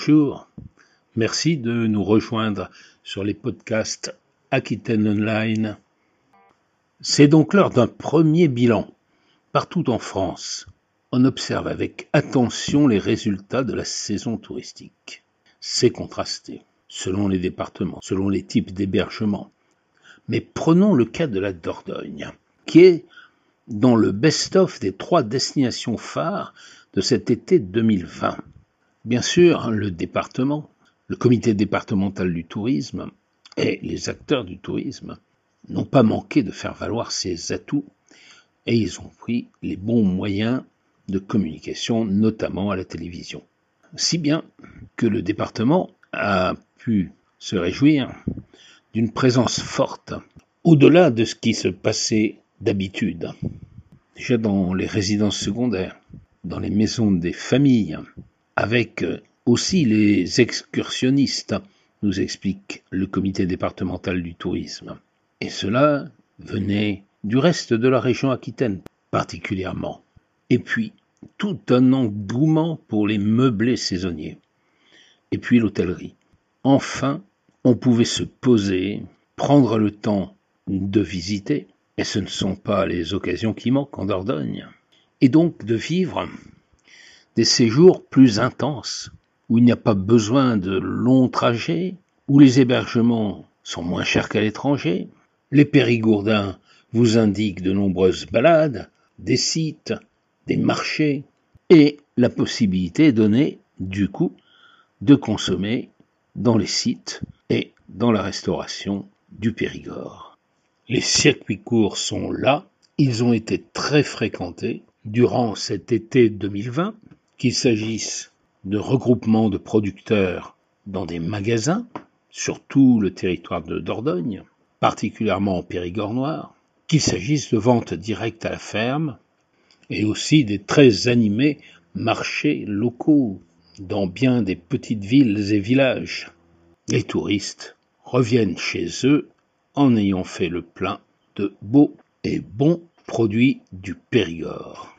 Bonjour, merci de nous rejoindre sur les podcasts Aquitaine Online. C'est donc l'heure d'un premier bilan. Partout en France, on observe avec attention les résultats de la saison touristique. C'est contrasté, selon les départements, selon les types d'hébergement. Mais prenons le cas de la Dordogne, qui est dans le best-of des trois destinations phares de cet été 2020. Bien sûr, le département, le comité départemental du tourisme et les acteurs du tourisme n'ont pas manqué de faire valoir ses atouts et ils ont pris les bons moyens de communication, notamment à la télévision. Si bien que le département a pu se réjouir d'une présence forte, au-delà de ce qui se passait d'habitude. Déjà dans les résidences secondaires, dans les maisons des familles, avec aussi les excursionnistes, nous explique le comité départemental du tourisme. Et cela venait du reste de la région aquitaine particulièrement. Et puis, tout un engouement pour les meublés saisonniers. Et puis l'hôtellerie. Enfin, on pouvait se poser, prendre le temps de visiter, et ce ne sont pas les occasions qui manquent en Dordogne, et donc de vivre des séjours plus intenses, où il n'y a pas besoin de longs trajets, où les hébergements sont moins chers qu'à l'étranger. Les périgourdins vous indiquent de nombreuses balades, des sites, des marchés, et la possibilité donnée, du coup, de consommer dans les sites et dans la restauration du Périgord. Les circuits courts sont là, ils ont été très fréquentés durant cet été 2020, qu'il s'agisse de regroupements de producteurs dans des magasins, sur tout le territoire de Dordogne, particulièrement en Périgord noir, qu'il s'agisse de ventes directes à la ferme, et aussi des très animés marchés locaux dans bien des petites villes et villages. Les touristes reviennent chez eux en ayant fait le plein de beaux et bons produits du Périgord.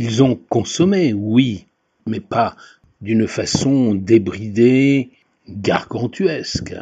Ils ont consommé, oui, mais pas d'une façon débridée, gargantuesque.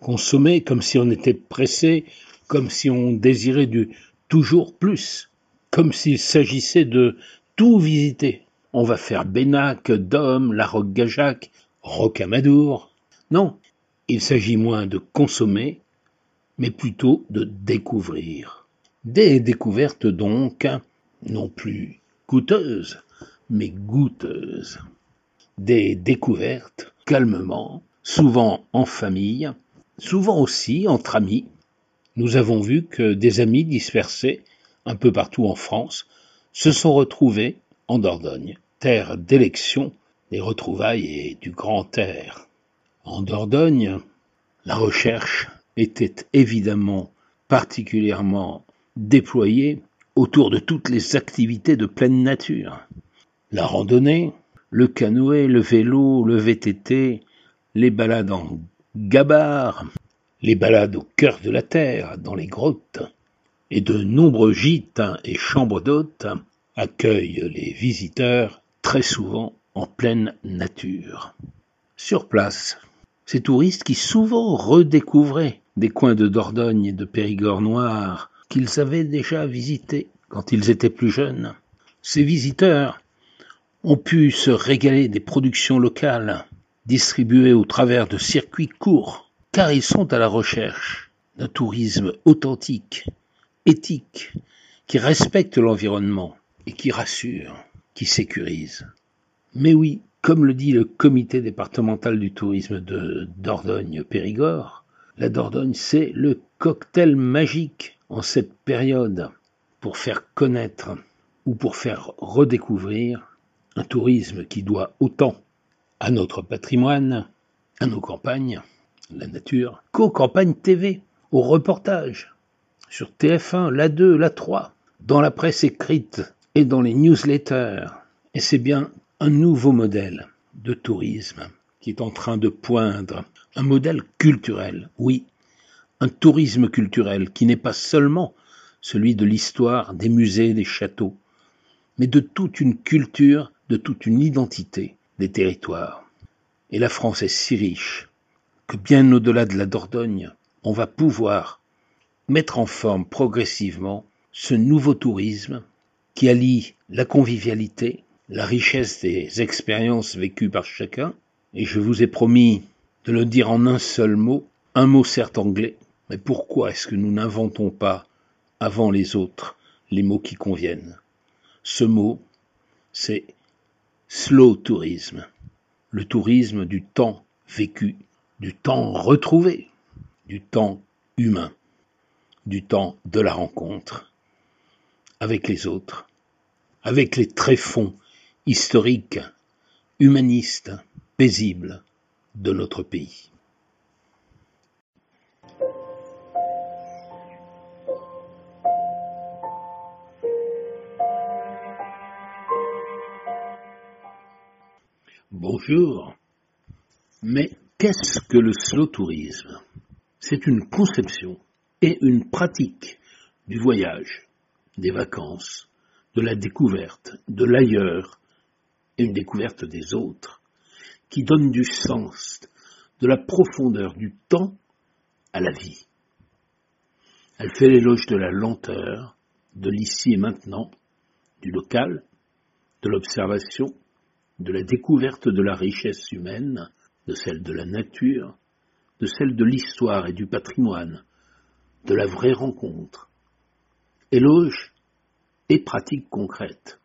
Consommé comme si on était pressé, comme si on désirait du toujours plus, comme s'il s'agissait de tout visiter. On va faire Bénac, Dôme, la Roque-Gajac, Rocamadour. Non, il s'agit moins de consommer, mais plutôt de découvrir. Des découvertes donc, non plus coûteuses, mais goûteuses. Des découvertes calmement, souvent en famille, souvent aussi entre amis. Nous avons vu que des amis dispersés un peu partout en France se sont retrouvés en Dordogne, terre d'élection des retrouvailles et du grand air. En Dordogne, la recherche était évidemment particulièrement déployée autour de toutes les activités de pleine nature. La randonnée, le canoë, le vélo, le VTT, les balades en gabarre, les balades au cœur de la terre, dans les grottes, et de nombreux gîtes et chambres d'hôtes accueillent les visiteurs très souvent en pleine nature. Sur place, ces touristes qui souvent redécouvraient des coins de Dordogne et de Périgord noir qu'ils avaient déjà visités quand ils étaient plus jeunes. Ces visiteurs ont pu se régaler des productions locales distribuées au travers de circuits courts, car ils sont à la recherche d'un tourisme authentique, éthique, qui respecte l'environnement et qui rassure, qui sécurise. Mais oui, comme le dit le comité départemental du tourisme de Dordogne-Périgord, la Dordogne, c'est le cocktail magique en cette période pour faire connaître ou pour faire redécouvrir un tourisme qui doit autant à notre patrimoine, à nos campagnes, la nature, qu'aux campagnes TV, aux reportages, sur TF1, la 2, la 3, dans la presse écrite et dans les newsletters. Et c'est bien un nouveau modèle de tourisme qui est en train de poindre, un modèle culturel, oui, un tourisme culturel qui n'est pas seulement celui de l'histoire, des musées, des châteaux, mais de toute une culture de toute une identité des territoires. Et la France est si riche que bien au-delà de la Dordogne, on va pouvoir mettre en forme progressivement ce nouveau tourisme qui allie la convivialité, la richesse des expériences vécues par chacun, et je vous ai promis de le dire en un seul mot, un mot certes anglais, mais pourquoi est-ce que nous n'inventons pas, avant les autres, les mots qui conviennent? Ce mot, c'est slow tourisme, le tourisme du temps vécu, du temps retrouvé, du temps humain, du temps de la rencontre avec les autres, avec les tréfonds historiques, humanistes, paisibles de notre pays. Bonjour. Mais qu'est-ce que le slow tourisme C'est une conception et une pratique du voyage, des vacances, de la découverte, de l'ailleurs et une découverte des autres, qui donne du sens, de la profondeur du temps à la vie. Elle fait l'éloge de la lenteur, de l'ici et maintenant, du local, de l'observation, de la découverte de la richesse humaine, de celle de la nature, de celle de l'histoire et du patrimoine, de la vraie rencontre. Éloge et pratique concrète,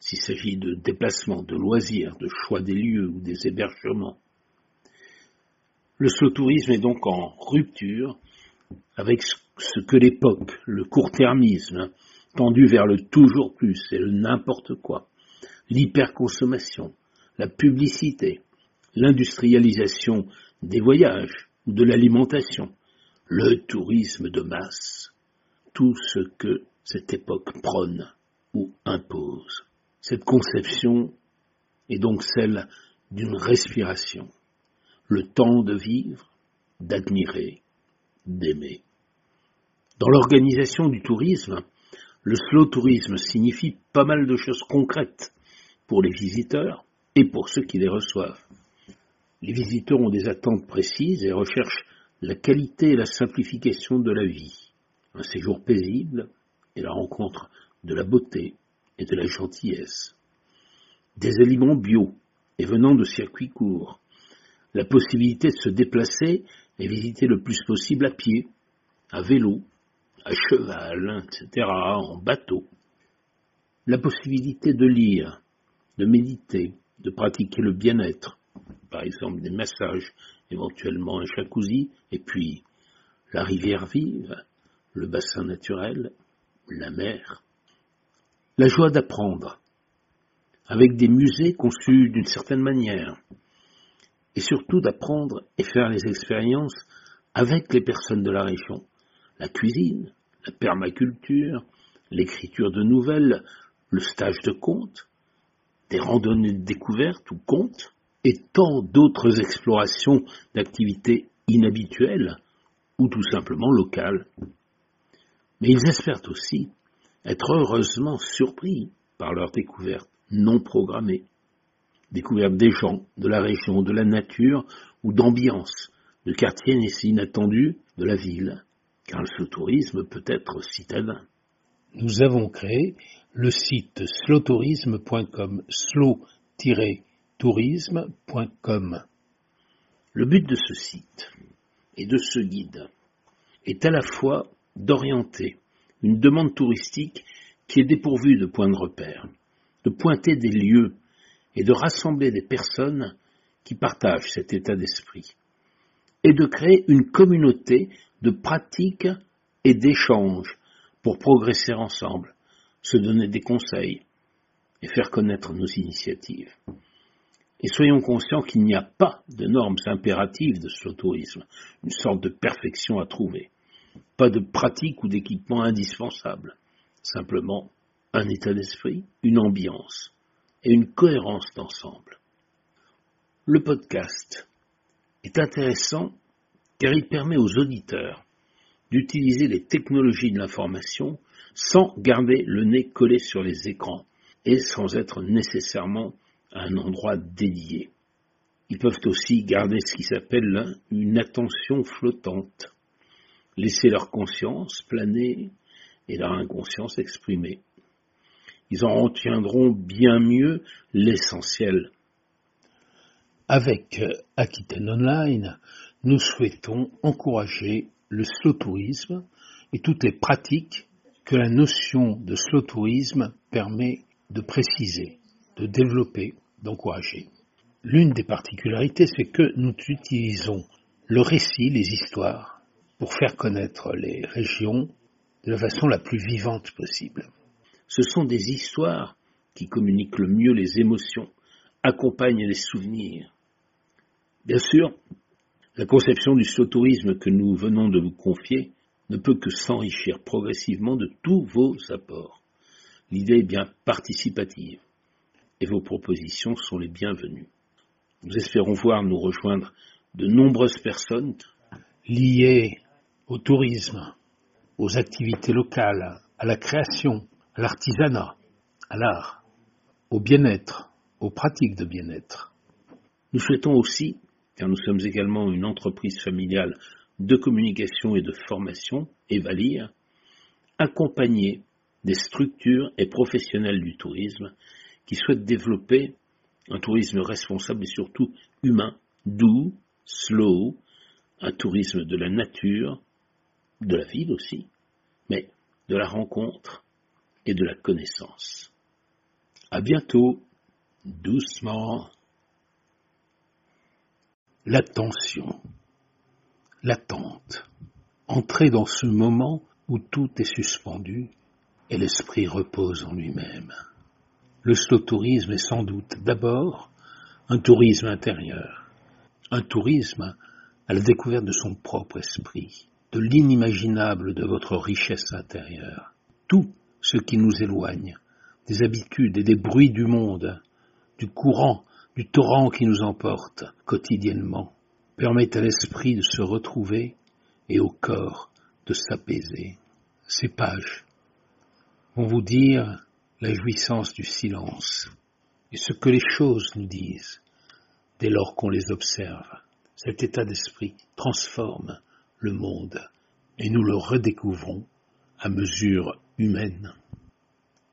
s'il s'agit de déplacements, de loisirs, de choix des lieux ou des hébergements. Le slow-tourisme est donc en rupture avec ce que l'époque, le court-termisme, tendu vers le toujours plus et le n'importe quoi, l'hyperconsommation, la publicité, l'industrialisation des voyages ou de l'alimentation, le tourisme de masse, tout ce que cette époque prône ou impose. Cette conception est donc celle d'une respiration, le temps de vivre, d'admirer, d'aimer. Dans l'organisation du tourisme, le slow tourisme signifie pas mal de choses concrètes pour les visiteurs et pour ceux qui les reçoivent. Les visiteurs ont des attentes précises et recherchent la qualité et la simplification de la vie, un séjour paisible et la rencontre de la beauté et de la gentillesse, des aliments bio et venant de circuits courts, la possibilité de se déplacer et visiter le plus possible à pied, à vélo, à cheval, etc., en bateau, la possibilité de lire, de méditer, de pratiquer le bien-être, par exemple des massages, éventuellement un jacuzzi, et puis la rivière vive, le bassin naturel, la mer. La joie d'apprendre, avec des musées conçus d'une certaine manière, et surtout d'apprendre et faire les expériences avec les personnes de la région, la cuisine, la permaculture, l'écriture de nouvelles, le stage de contes, des randonnées de découverte ou contes, et tant d'autres explorations d'activités inhabituelles ou tout simplement locales. Mais ils espèrent aussi être heureusement surpris par leurs découvertes non programmées, découvertes des gens, de la région, de la nature ou d'ambiance, de quartiers inattendus de la ville, car le tourisme peut être citadin. Nous avons créé le site slowtourisme.com, slow-tourisme.com. Le but de ce site et de ce guide est à la fois d'orienter une demande touristique qui est dépourvue de points de repère, de pointer des lieux et de rassembler des personnes qui partagent cet état d'esprit, et de créer une communauté de pratiques et d'échanges pour progresser ensemble, se donner des conseils et faire connaître nos initiatives. Et soyons conscients qu'il n'y a pas de normes impératives de ce tourisme, une sorte de perfection à trouver. Pas de pratique ou d'équipement indispensable. Simplement un état d'esprit, une ambiance et une cohérence d'ensemble. Le podcast est intéressant car il permet aux auditeurs d'utiliser les technologies de l'information sans garder le nez collé sur les écrans et sans être nécessairement à un endroit dédié. Ils peuvent aussi garder ce qui s'appelle une attention flottante, laisser leur conscience planer et leur inconscience exprimer. Ils en retiendront bien mieux l'essentiel. Avec Aquitaine Online, nous souhaitons encourager le slow tourisme et toutes les pratiques que la notion de slow tourisme permet de préciser, de développer, d'encourager. L'une des particularités, c'est que nous utilisons le récit, les histoires, pour faire connaître les régions de la façon la plus vivante possible. Ce sont des histoires qui communiquent le mieux les émotions, accompagnent les souvenirs. Bien sûr, la conception du slow-tourisme que nous venons de vous confier ne peut que s'enrichir progressivement de tous vos apports. L'idée est bien participative et vos propositions sont les bienvenues. Nous espérons voir nous rejoindre de nombreuses personnes liées au tourisme, aux activités locales, à la création, à l'artisanat, à l'art, au bien-être, aux pratiques de bien-être. Nous souhaitons aussi, car nous sommes également une entreprise familiale de communication et de formation, Evalir, accompagner des structures et professionnels du tourisme qui souhaitent développer un tourisme responsable et surtout humain, doux, slow, un tourisme de la nature, de la ville aussi, mais de la rencontre et de la connaissance. À bientôt, doucement. L'attention, l'attente, entrer dans ce moment où tout est suspendu et l'esprit repose en lui-même. Le slow tourisme est sans doute d'abord un tourisme intérieur, un tourisme à la découverte de son propre esprit, de l'inimaginable de votre richesse intérieure. Tout ce qui nous éloigne des habitudes et des bruits du monde, du courant, du torrent qui nous emporte quotidiennement, permet à l'esprit de se retrouver et au corps de s'apaiser. Ces pages vont vous dire la jouissance du silence et ce que les choses nous disent dès lors qu'on les observe. Cet état d'esprit transforme le monde et nous le redécouvrons à mesure humaine.